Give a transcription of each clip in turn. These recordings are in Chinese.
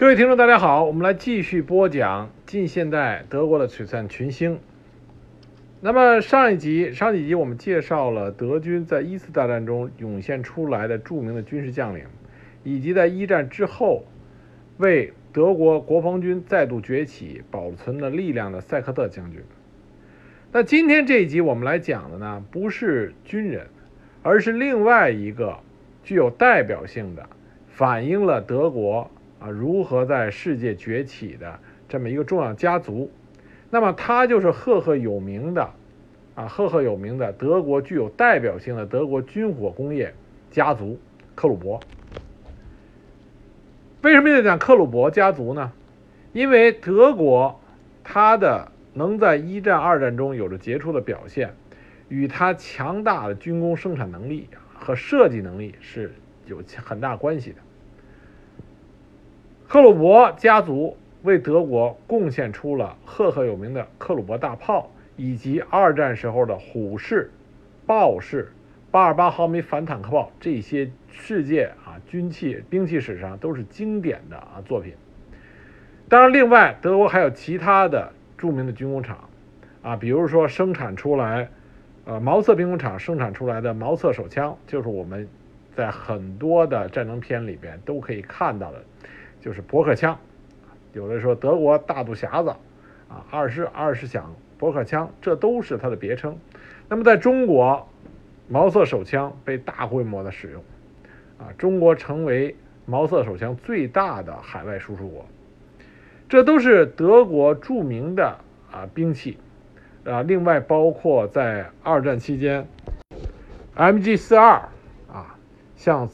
各位听众，大家好，我们来继续播讲近现代德国的璀璨群星。那么上一集、上几集我们介绍了德军在一次大战中涌现出来的著名的军事将领，以及在一战之后为德国国防军再度崛起保存了力量的塞克特将军。那今天这一集我们来讲的呢，不是军人，而是另外一个具有代表性的，反映了德国。啊，如何在世界崛起的这么一个重要家族，那么他就是赫赫有名的，啊，赫赫有名的德国具有代表性的德国军火工业家族克虏伯。为什么要讲克虏伯家族呢？因为德国它的能在一战、二战中有着杰出的表现，与它强大的军工生产能力和设计能力是有很大关系的。克虏伯家族为德国贡献出了赫赫有名的克虏伯大炮，以及二战时候的虎式、豹式、八二八毫米反坦克炮，这些世界啊军器兵器史上都是经典的啊作品。当然，另外德国还有其他的著名的军工厂啊，比如说生产出来，呃毛瑟兵工厂生产出来的毛瑟手枪，就是我们在很多的战争片里边都可以看到的。就是伯克枪，有的说德国大肚匣子，啊，二十二十响伯克枪，这都是它的别称。那么在中国，毛瑟手枪被大规模的使用，啊，中国成为毛瑟手枪最大的海外输出国。这都是德国著名的啊兵器，啊，另外包括在二战期间，MG 四二啊，像。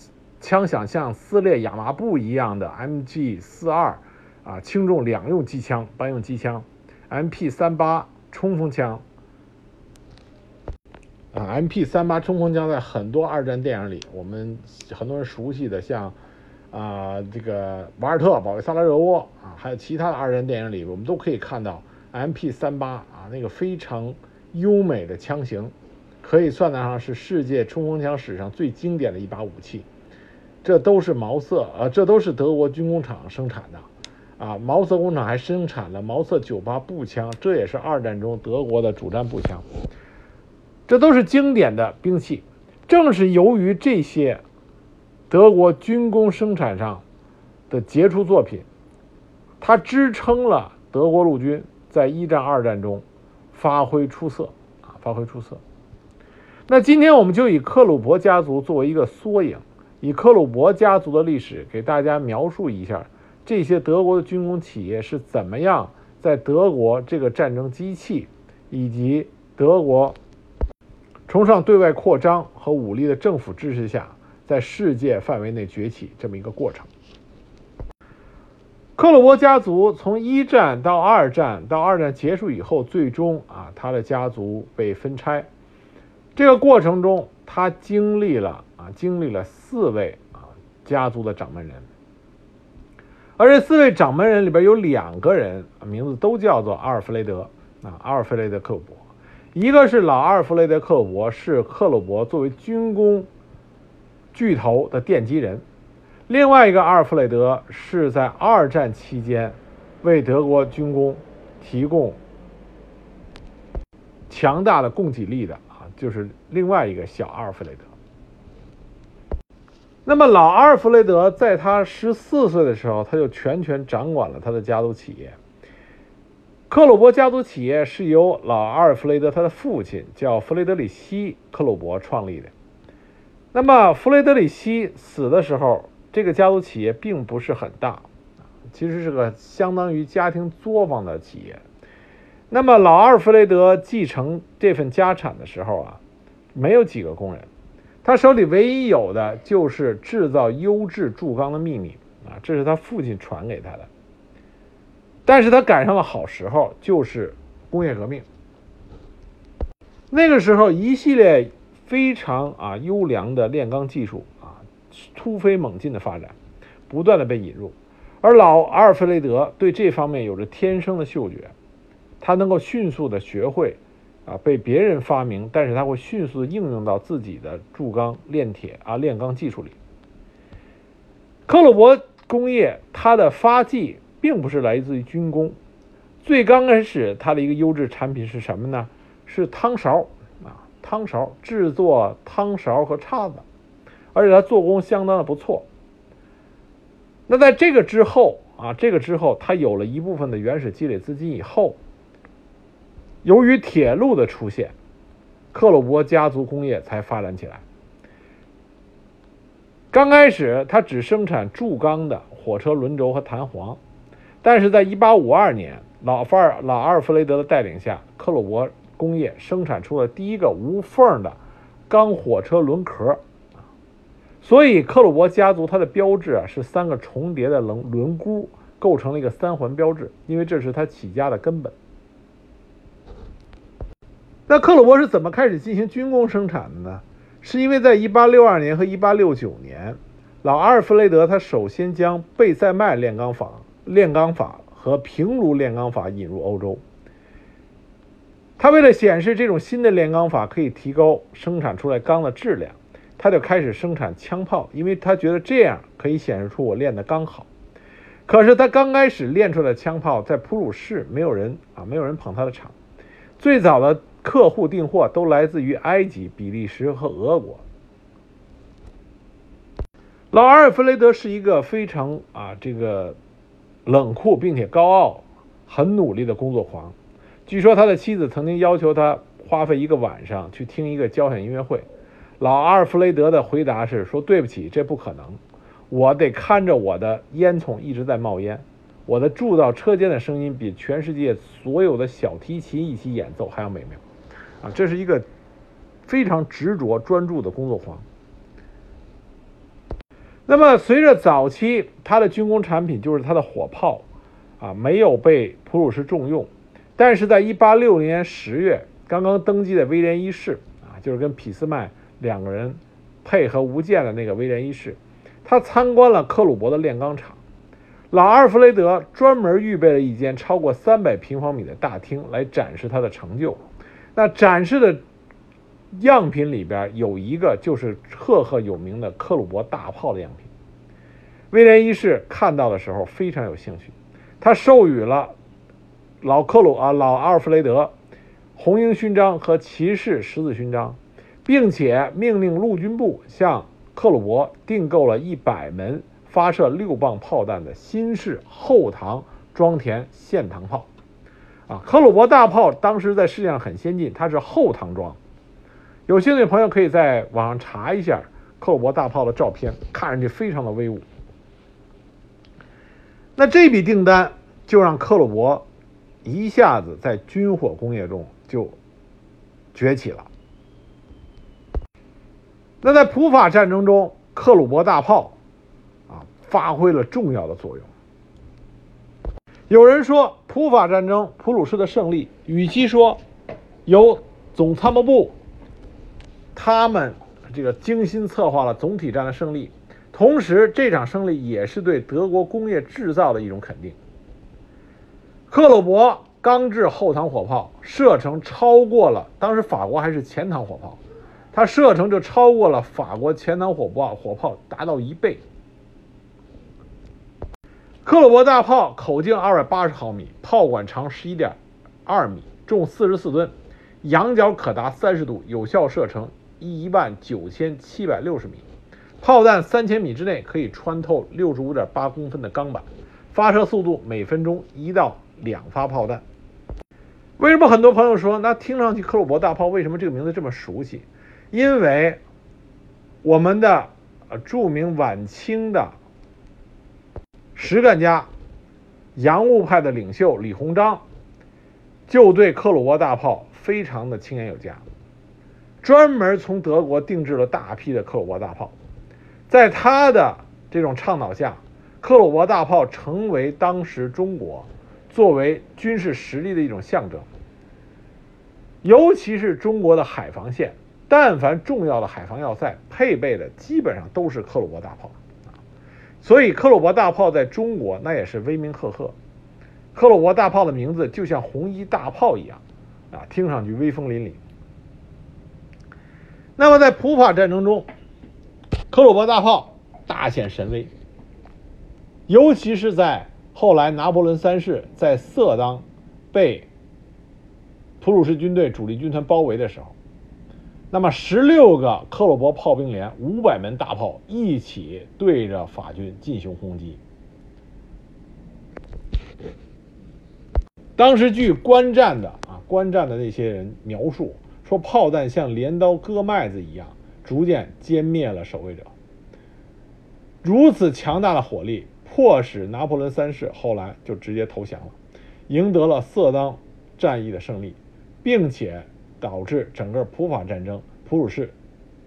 枪响像撕裂亚麻布一样的 MG 四二啊，轻重两用机枪，班用机枪；MP 三八冲锋枪啊，MP 三八冲锋枪在很多二战电影里，我们很多人熟悉的，像啊这个瓦尔特保卫萨拉热窝啊，还有其他的二战电影里，我们都可以看到 MP 三八啊那个非常优美的枪型，可以算得上是世界冲锋枪史上最经典的一把武器。这都是毛瑟，啊，这都是德国军工厂生产的，啊，毛瑟工厂还生产了毛瑟九八步枪，这也是二战中德国的主战步枪。这都是经典的兵器。正是由于这些德国军工生产上的杰出作品，它支撑了德国陆军在一战、二战中发挥出色，啊，发挥出色。那今天我们就以克虏伯家族作为一个缩影。以克虏伯家族的历史给大家描述一下，这些德国的军工企业是怎么样在德国这个战争机器以及德国崇尚对外扩张和武力的政府支持下，在世界范围内崛起这么一个过程。克虏伯家族从一战到二战，到二战结束以后，最终啊，他的家族被分拆。这个过程中，他经历了。经历了四位啊家族的掌门人，而这四位掌门人里边有两个人名字都叫做阿尔弗雷德啊阿尔弗雷德克鲁伯，一个是老阿尔弗雷德克鲁伯，是克鲁伯作为军工巨头的奠基人；另外一个阿尔弗雷德是在二战期间为德国军工提供强大的供给力的啊，就是另外一个小阿尔弗雷德。那么老阿尔弗雷德在他十四岁的时候，他就全权掌管了他的家族企业。克鲁伯家族企业是由老阿尔弗雷德他的父亲叫弗雷德里希·克鲁伯创立的。那么弗雷德里希死的时候，这个家族企业并不是很大，其实是个相当于家庭作坊的企业。那么老阿尔弗雷德继承这份家产的时候啊，没有几个工人。他手里唯一有的就是制造优质铸钢的秘密啊，这是他父亲传给他的。但是他赶上了好时候，就是工业革命。那个时候，一系列非常啊优良的炼钢技术啊突飞猛进的发展，不断的被引入。而老阿尔弗雷德对这方面有着天生的嗅觉，他能够迅速的学会。啊，被别人发明，但是他会迅速的应用到自己的铸钢、炼铁啊、炼钢技术里。克虏伯工业它的发迹并不是来自于军工，最刚开始它的一个优质产品是什么呢？是汤勺啊，汤勺制作汤勺和叉子，而且它做工相当的不错。那在这个之后啊，这个之后，它有了一部分的原始积累资金以后，由于铁路的出现，克鲁伯家族工业才发展起来。刚开始，它只生产铸钢的火车轮轴和弹簧，但是在1852年，老范儿老阿尔弗雷德的带领下，克鲁伯工业生产出了第一个无缝的钢火车轮壳。所以，克鲁伯家族它的标志啊是三个重叠的轮轮毂，构成了一个三环标志，因为这是它起家的根本。那克虏伯是怎么开始进行军工生产的呢？是因为在1862年和1869年，老阿尔弗雷德他首先将贝塞麦炼钢法、炼钢法和平炉炼钢法引入欧洲。他为了显示这种新的炼钢法可以提高生产出来钢的质量。他就开始生产枪炮，因为他觉得这样可以显示出我练的刚好。可是他刚开始练出来的枪炮，在普鲁士没有人啊，没有人捧他的场。最早的客户订货都来自于埃及、比利时和俄国。老阿尔弗雷德是一个非常啊这个冷酷并且高傲、很努力的工作狂。据说他的妻子曾经要求他花费一个晚上去听一个交响音乐会。老阿尔弗雷德的回答是说：“对不起，这不可能。我得看着我的烟囱一直在冒烟，我的铸造车间的声音比全世界所有的小提琴一起演奏还要美妙。”啊，这是一个非常执着专注的工作狂。那么，随着早期他的军工产品就是他的火炮啊，没有被普鲁士重用，但是在1860年10月，刚刚登基的威廉一世啊，就是跟俾斯麦。两个人配合无间的那个威廉一世，他参观了克虏伯的炼钢厂。老阿尔弗雷德专门预备了一间超过三百平方米的大厅来展示他的成就。那展示的样品里边有一个就是赫赫有名的克虏伯大炮的样品。威廉一世看到的时候非常有兴趣，他授予了老克鲁啊老阿尔弗雷德红缨勋章和骑士十字勋章。并且命令陆军部向克虏伯订购了一百门发射六磅炮弹的新式后膛装填线膛炮。啊，克虏伯大炮当时在世界上很先进，它是后膛装。有兴趣的朋友可以在网上查一下克虏伯大炮的照片，看上去非常的威武。那这笔订单就让克虏伯一下子在军火工业中就崛起了。那在普法战争中，克虏伯大炮啊发挥了重要的作用。有人说，普法战争普鲁士的胜利，与其说由总参谋部他们这个精心策划了总体战的胜利，同时这场胜利也是对德国工业制造的一种肯定。克虏伯钢制后膛火炮射程超过了当时法国还是前膛火炮。它射程就超过了法国前膛火炮，火炮达到一倍。克虏伯大炮口径二百八十毫米，炮管长十一点二米，重四十四吨，仰角可达三十度，有效射程一万九千七百六十米，炮弹三千米之内可以穿透六十五点八公分的钢板，发射速度每分钟一到两发炮弹。为什么很多朋友说，那听上去克虏伯大炮为什么这个名字这么熟悉？因为我们的著名晚清的实干家、洋务派的领袖李鸿章，就对克虏伯大炮非常的青眼有加，专门从德国定制了大批的克虏伯大炮。在他的这种倡导下，克虏伯大炮成为当时中国作为军事实力的一种象征，尤其是中国的海防线。但凡重要的海防要塞，配备的基本上都是克虏伯大炮，所以克虏伯大炮在中国那也是威名赫赫。克虏伯大炮的名字就像红衣大炮一样啊，听上去威风凛凛。那么在普法战争中，克虏伯大炮大显神威。尤其是在后来拿破仑三世在色当被普鲁士军队主力军团包围的时候，那么十六个克虏伯炮兵连五百门大炮一起对着法军进行轰击。当时据观战的啊观战的那些人描述说，炮弹像镰刀割麦子一样，逐渐歼灭了守卫者。如此强大的火力，迫使拿破仑三世后来就直接投降了，赢得了色当战役的胜利，并且导致整个普法战争，普鲁士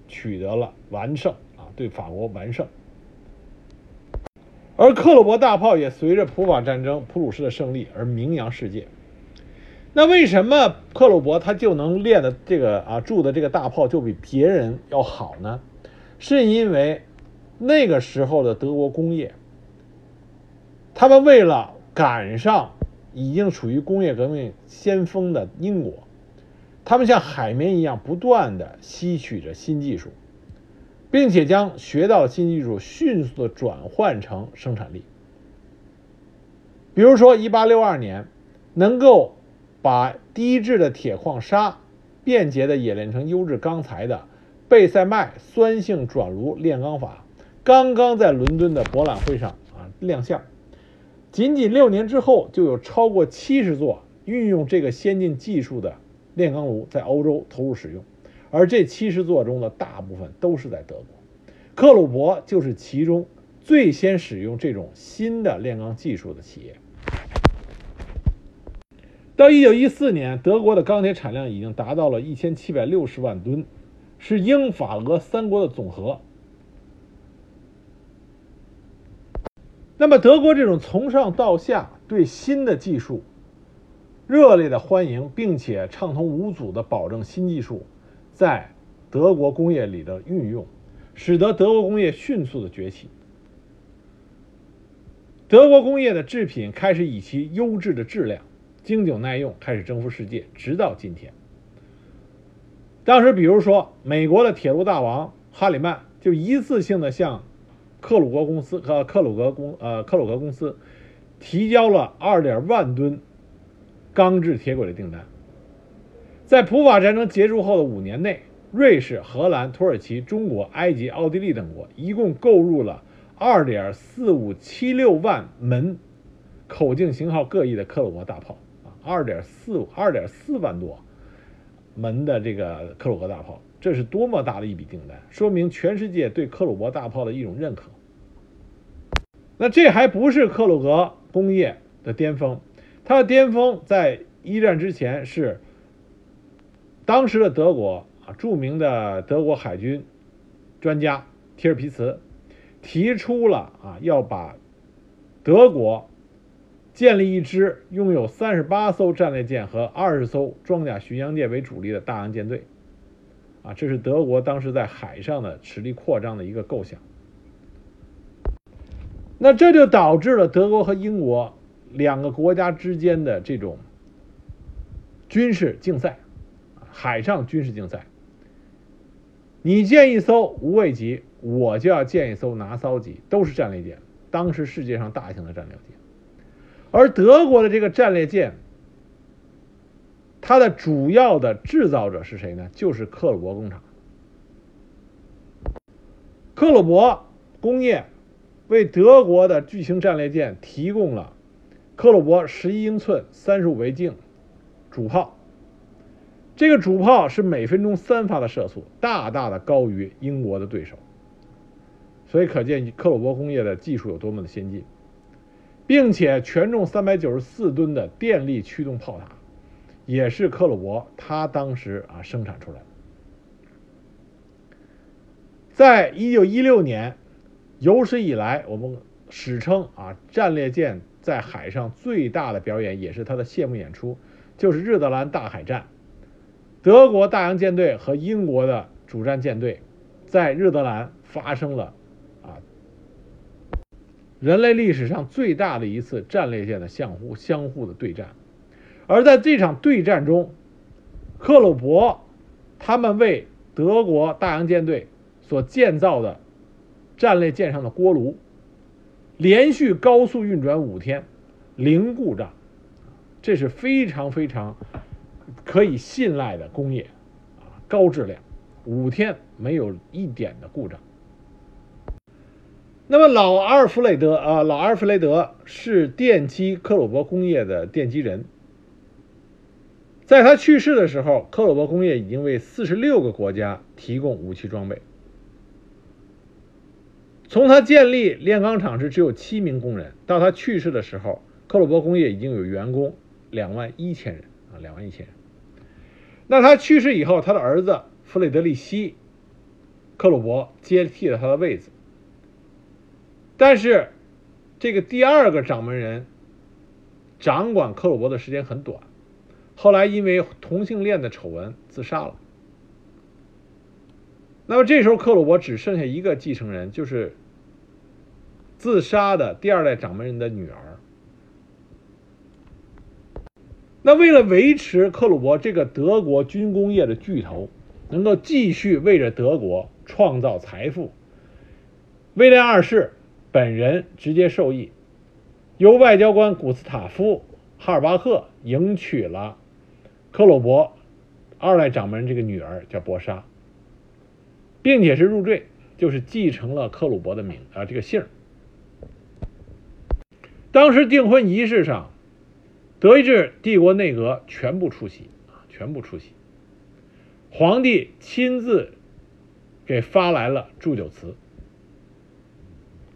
取得了完胜啊，对法国完胜。而克虏伯大炮也随着普法战争普鲁士的胜利而名扬世界。那为什么克虏伯他就能练的这个啊铸的这个大炮就比别人要好呢？是因为那个时候的德国工业，他们为了赶上已经处于工业革命先锋的英国，他们像海绵一样不断的吸取着新技术。并且将学到的新技术迅速的转换成生产力。比如说，一八六二年，能够把低质的铁矿砂便捷的冶炼成优质钢材的贝塞麦酸性转炉炼钢法，刚刚在伦敦的博览会上啊亮相。仅仅六年之后，就有超过七十座运用这个先进技术的炼钢炉在欧洲投入使用。而这七十座中的大部分都是在德国，克虏伯就是其中最先使用这种新的炼钢技术的企业。到一九一四年，德国的钢铁产量已经达到了一千七百六十万吨，是英法俄三国的总和。那么，德国这种从上到下对新的技术热烈的欢迎，并且畅通无阻的保证新技术。在德国工业里的运用，使得德国工业迅速的崛起。德国工业的制品开始以其优质的质量、经久耐用开始征服世界，直到今天。当时，比如说美国的铁路大王哈里曼就一次性的向克鲁格公司和克鲁格公呃克鲁格公司提交了二点万吨钢制铁轨的订单。在普法战争结束后的五年内，瑞士、荷兰、土耳其、中国、埃及、奥地利等国一共购入了2.4576万门口径型号各异的克虏伯大炮啊，2.4 2.4万多门的这个克虏伯大炮，这是多么大的一笔订单，说明全世界对克虏伯大炮的一种认可。那这还不是克虏伯工业的巅峰，它的巅峰在一战之前是。当时的德国啊，著名的德国海军专家提尔皮茨提出了啊，要把德国建立一支拥有三十八艘战列舰和二十艘装甲巡洋舰为主力的大洋舰队，啊，这是德国当时在海上的实力扩张的一个构想。那这就导致了德国和英国两个国家之间的这种军事竞赛。海上军事竞赛，你建一艘无畏级，我就要建一艘拿骚级，都是战列舰，当时世界上大型的战列舰。而德国的这个战列舰，它的主要的制造者是谁呢？就是克虏伯工厂。克虏伯工业为德国的巨型战列舰提供了克虏伯十一英寸三十五倍镜主炮。这个主炮是每分钟三发的射速，大大的高于英国的对手，所以可见克虏伯工业的技术有多么的先进，并且全重三百九十四吨的电力驱动炮塔，也是克虏伯他当时啊生产出来的。在一九一六年，有史以来我们史称啊战列舰在海上最大的表演，也是他的谢幕演出，就是日德兰大海战。德国大洋舰队和英国的主战舰队在日德兰发生了啊人类历史上最大的一次战列舰的相互相互的对战，而在这场对战中，克虏伯他们为德国大洋舰队所建造的战列舰上的锅炉连续高速运转五天，零故障，这是非常非常可以信赖的工业啊，高质量，五天没有一点的故障。那么老阿尔弗雷德啊，老阿尔弗雷德是电机克虏伯工业的奠基人。在他去世的时候，克虏伯工业已经为四十六个国家提供武器装备。从他建立炼钢厂时只有七名工人，到他去世的时候，克虏伯工业已经有员工两万一千人啊，两万一千人。那他去世以后，他的儿子弗雷德里希·克虏伯接替了他的位子。但是，这个第二个掌门人掌管克虏伯的时间很短。后来因为同性恋的丑闻自杀了。那么这时候克虏伯只剩下一个继承人，就是自杀的第二代掌门人的女儿。那为了维持克虏伯这个德国军工业的巨头能够继续为着德国创造财富，威廉二世本人直接受益，由外交官古斯塔夫·哈尔巴赫迎娶了。克虏伯二代掌门人这个女儿叫博莎，并且是入赘，就是继承了克虏伯的名啊这个姓当时订婚仪式上，德意志帝国内阁全部出席啊，全部出席。皇帝亲自给发来了祝酒词，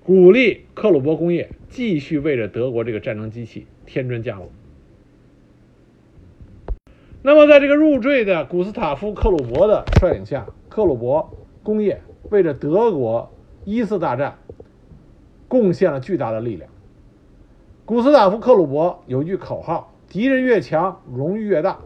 鼓励克虏伯工业继续为着德国这个战争机器添砖加瓦。那么，在这个入赘的古斯塔夫·克虏伯的率领下，克虏伯工业为着德国一次大战贡献了巨大的力量。古斯塔夫·克虏伯有一句口号：“敌人越强，荣誉越大。”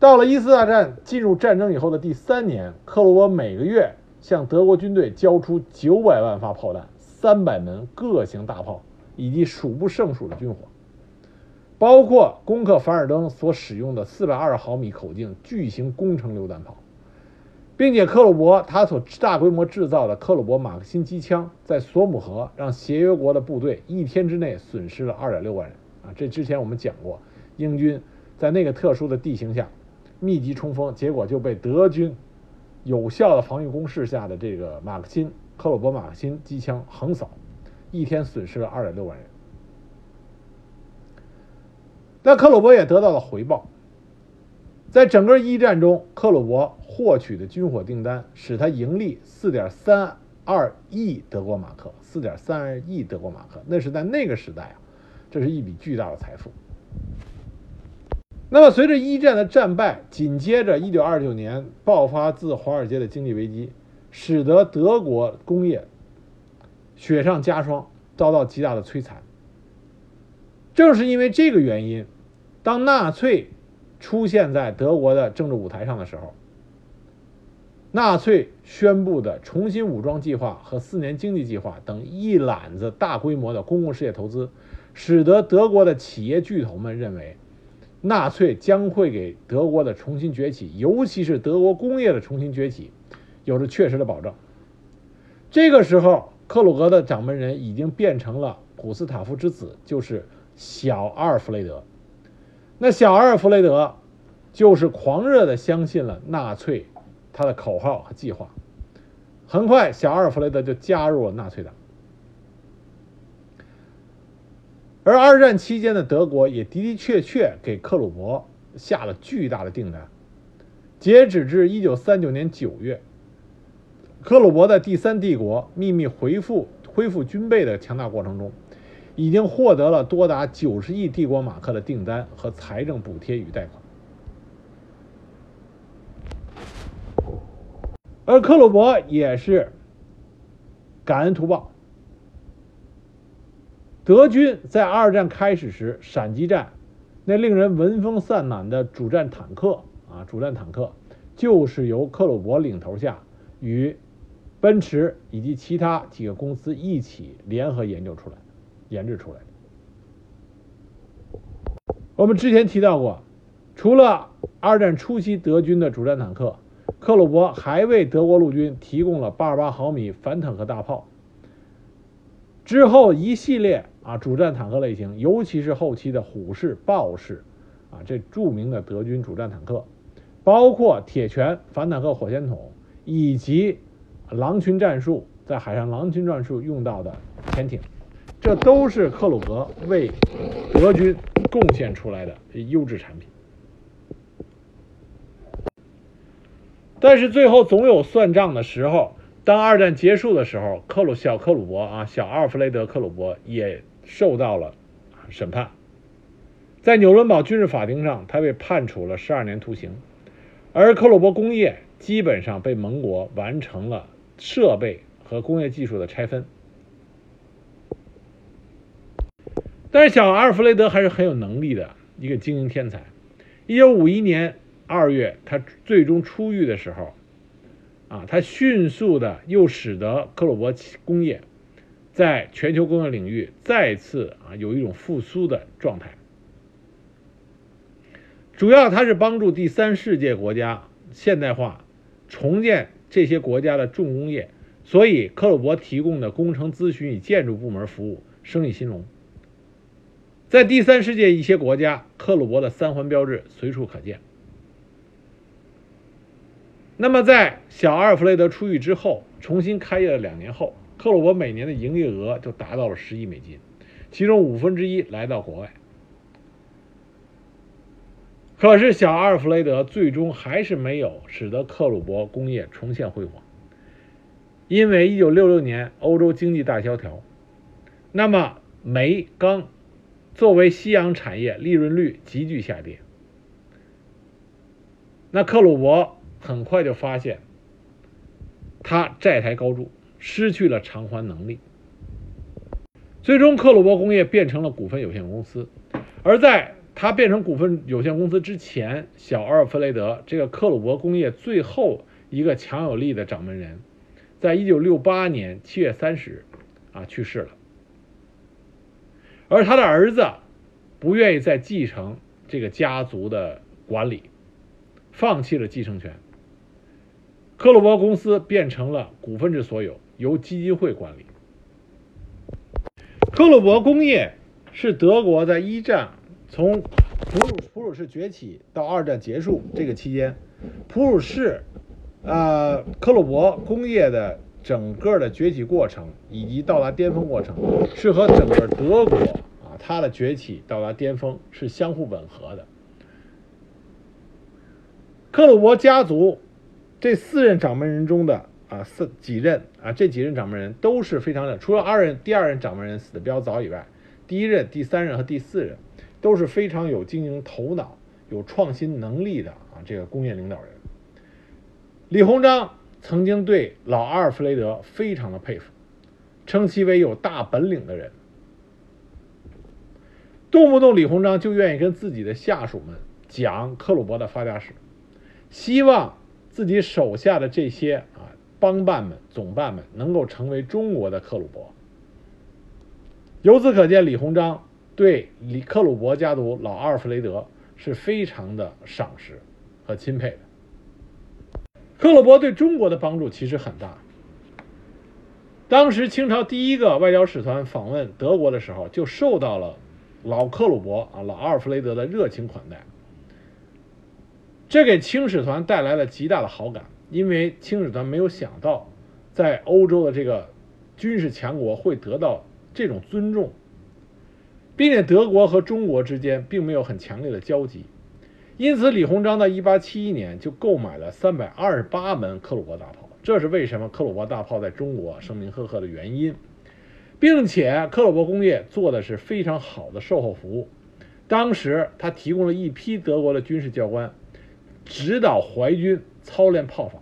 到了一次大战进入战争以后的第三年，克虏伯每个月向德国军队交出九百万发炮弹、三百门各型大炮以及数不胜数的军火。包括攻克凡尔登所使用的四百二十毫米口径巨型工程榴弹炮，并且克虏伯他所大规模制造的克虏伯马克沁机枪，在索姆河让协约国的部队一天之内损失了二点六万人啊！这之前我们讲过，英军在那个特殊的地形下密集冲锋，结果就被德军有效的防御工事下的这个马克沁克虏伯马克沁机枪横扫，一天损失了二点六万人。那克虏伯也得到了回报，在整个一战中，克虏伯获取的军火订单使他盈利四点三二亿德国马克，四点三二亿德国马克，那是在那个时代啊，这是一笔巨大的财富。那么，随着一战的战败，紧接着一九二九年爆发自华尔街的经济危机，使得德国工业雪上加霜，遭到极大的摧残。正是因为这个原因。当纳粹出现在德国的政治舞台上的时候，纳粹宣布的重新武装计划和四年经济计划等一揽子大规模的公共事业投资，使得德国的企业巨头们认为，纳粹将会给德国的重新崛起，尤其是德国工业的重新崛起，有着确实的保证。这个时候，克鲁格的掌门人已经变成了古斯塔夫之子，就是小阿尔弗雷德。那小阿尔弗雷德就是狂热的相信了纳粹他的口号和计划，很快小阿尔弗雷德就加入了纳粹党。而二战期间的德国也的的确确给克虏伯下了巨大的订单。截止至一九三九年九月，克虏伯在第三帝国秘密回复恢复军备的强大过程中。已经获得了多达九十亿帝国马克的订单和财政补贴与贷款，而克虏伯也是感恩图报。德军在二战开始时，闪击战那令人闻风丧胆的主战坦克啊，主战坦克就是由克虏伯领头下与奔驰以及其他几个公司一起联合研究出来。研制出来的。我们之前提到过，除了二战初期德军的主战坦克，克虏伯还为德国陆军提供了八十八毫米反坦克大炮，之后一系列啊主战坦克类型，尤其是后期的虎式、豹式啊这著名的德军主战坦克，包括铁拳反坦克火箭筒，以及狼群战术在海上狼群战术用到的潜艇，这都是克虏伯为德军贡献出来的优质产品。但是最后总有算账的时候。当二战结束的时候，克鲁小克鲁伯啊，小阿尔弗雷德克鲁伯也受到了审判，在纽伦堡军事法庭上，他被判处了十二年徒刑。而克鲁伯工业基本上被盟国完成了设备和工业技术的拆分。但是小阿尔弗雷德还是很有能力的一个经营天才。一九五一年二月，他最终出狱的时候。啊，他迅速的又使得克虏伯工业在全球工业领域再次啊有一种复苏的状态。主要它是帮助第三世界国家现代化、重建这些国家的重工业，所以克虏伯提供的工程咨询与建筑部门服务生意兴隆。在第三世界一些国家，克虏伯的三环标志随处可见。那么，在小阿尔弗雷德出狱之后，重新开业了两年后，克虏伯每年的营业额就达到了十亿美金，其中五分之一来到国外。可是，小阿尔弗雷德最终还是没有使得克虏伯工业重现辉煌，因为一九六六年欧洲经济大萧条，那么煤钢作为夕阳产业，利润率急剧下跌，那克鲁伯。很快就发现，他债台高筑，失去了偿还能力。最终，克鲁伯工业变成了股份有限公司。而在他变成股份有限公司之前，小阿尔弗雷德这个克鲁伯工业最后一个强有力的掌门人，在一九六八年七月三十日啊去世了。而他的儿子不愿意再继承这个家族的管理，放弃了继承权。克虏伯公司变成了股份制所有，由基金会管理。克虏伯工业是德国在一战从普鲁普鲁士崛起到二战结束这个期间，普鲁士，呃，克虏伯工业的整个的崛起过程以及到达巅峰过程，是和整个德国啊它的崛起到达巅峰是相互吻合的。克鲁伯家族。这四任掌门人中的啊四几任啊这几任掌门人都是非常的，除了二任第二任掌门人死的比较早以外，第一任、第三任和第四任都是非常有经营头脑、有创新能力的啊这个工业领导人。李鸿章曾经对老阿尔弗雷德非常的佩服，称其为有大本领的人，动不动李鸿章就愿意跟自己的下属们讲克虏伯的发家史，希望。自己手下的这些啊帮办们、总办们能够成为中国的克虏伯。由此可见，李鸿章对李克虏伯家族老阿尔弗雷德是非常的赏识和钦佩的。克虏伯对中国的帮助其实很大。当时清朝第一个外交使团访问德国的时候，就受到了老克虏伯啊老阿尔弗雷德的热情款待。这给清使团带来了极大的好感，因为清使团没有想到，在欧洲的这个军事强国会得到这种尊重，并且德国和中国之间并没有很强烈的交集，因此李鸿章在1871年就购买了328门克虏伯大炮，这是为什么克虏伯大炮在中国声名赫赫的原因，并且克虏伯工业做的是非常好的售后服务，当时他提供了一批德国的军事教官。指导淮军操练炮法，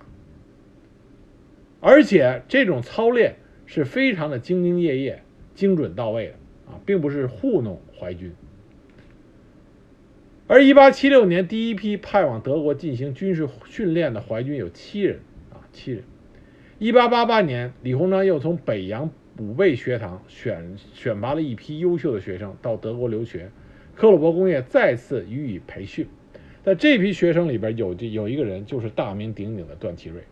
而且这种操练是非常的兢兢业业、精准到位的啊，并不是糊弄淮军。而1876年第一批派往德国进行军事训练的淮军有七人啊，七人。1888年，李鸿章又从北洋武备学堂选选拔了一批优秀的学生到德国留学，克虏伯工业再次予以培训。在这批学生里边，有有一个人就是大名鼎鼎的段祺瑞。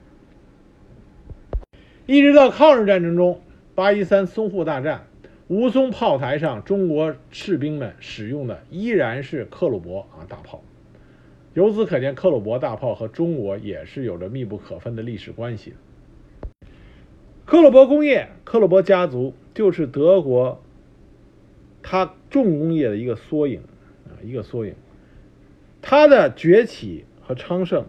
一直到抗日战争中，八一三淞沪大战，吴淞炮台上，中国士兵们使用的依然是克虏伯啊大炮。由此可见，克虏伯大炮和中国也是有着密不可分的历史关系。克虏伯工业、克虏伯家族就是德国它重工业的一个缩影啊，一个缩影。它的崛起和昌盛，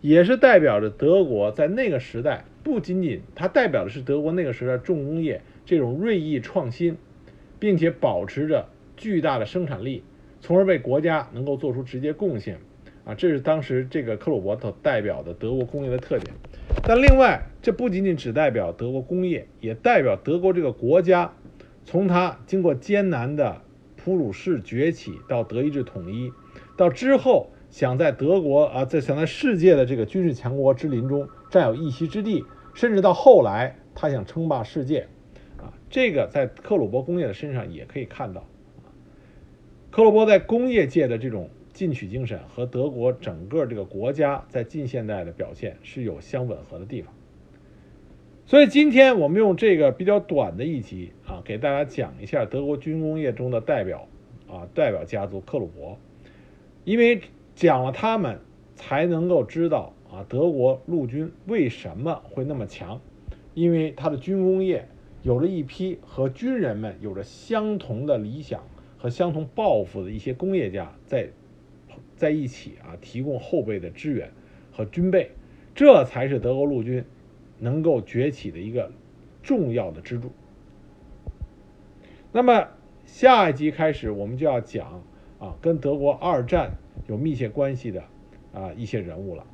也是代表着德国在那个时代，不仅仅它代表的是德国那个时代重工业这种锐意创新，并且保持着巨大的生产力，从而为国家能够做出直接贡献。啊，这是当时这个克虏伯所代表的德国工业的特点。但另外，这不仅仅只代表德国工业，也代表德国这个国家，从它经过艰难的普鲁士崛起到德意志统一，到之后想在德国啊，在想在世界的这个军事强国之林中占有一席之地，甚至到后来他想称霸世界，这个在克虏伯工业的身上也可以看到。克虏伯在工业界的这种。进取精神和德国整个这个国家在近现代的表现是有相吻合的地方，所以今天我们用这个比较短的一集啊，给大家讲一下德国军工业中的代表啊代表家族克虏伯，因为讲了他们，才能够知道啊德国陆军为什么会那么强，因为他的军工业有了一批和军人们有着相同的理想和相同抱负的一些工业家在。在一起啊，提供后备的支援和军备，这才是德国陆军能够崛起的一个重要的支柱。那么下一集开始，我们就要讲啊，跟德国二战有密切关系的啊一些人物了。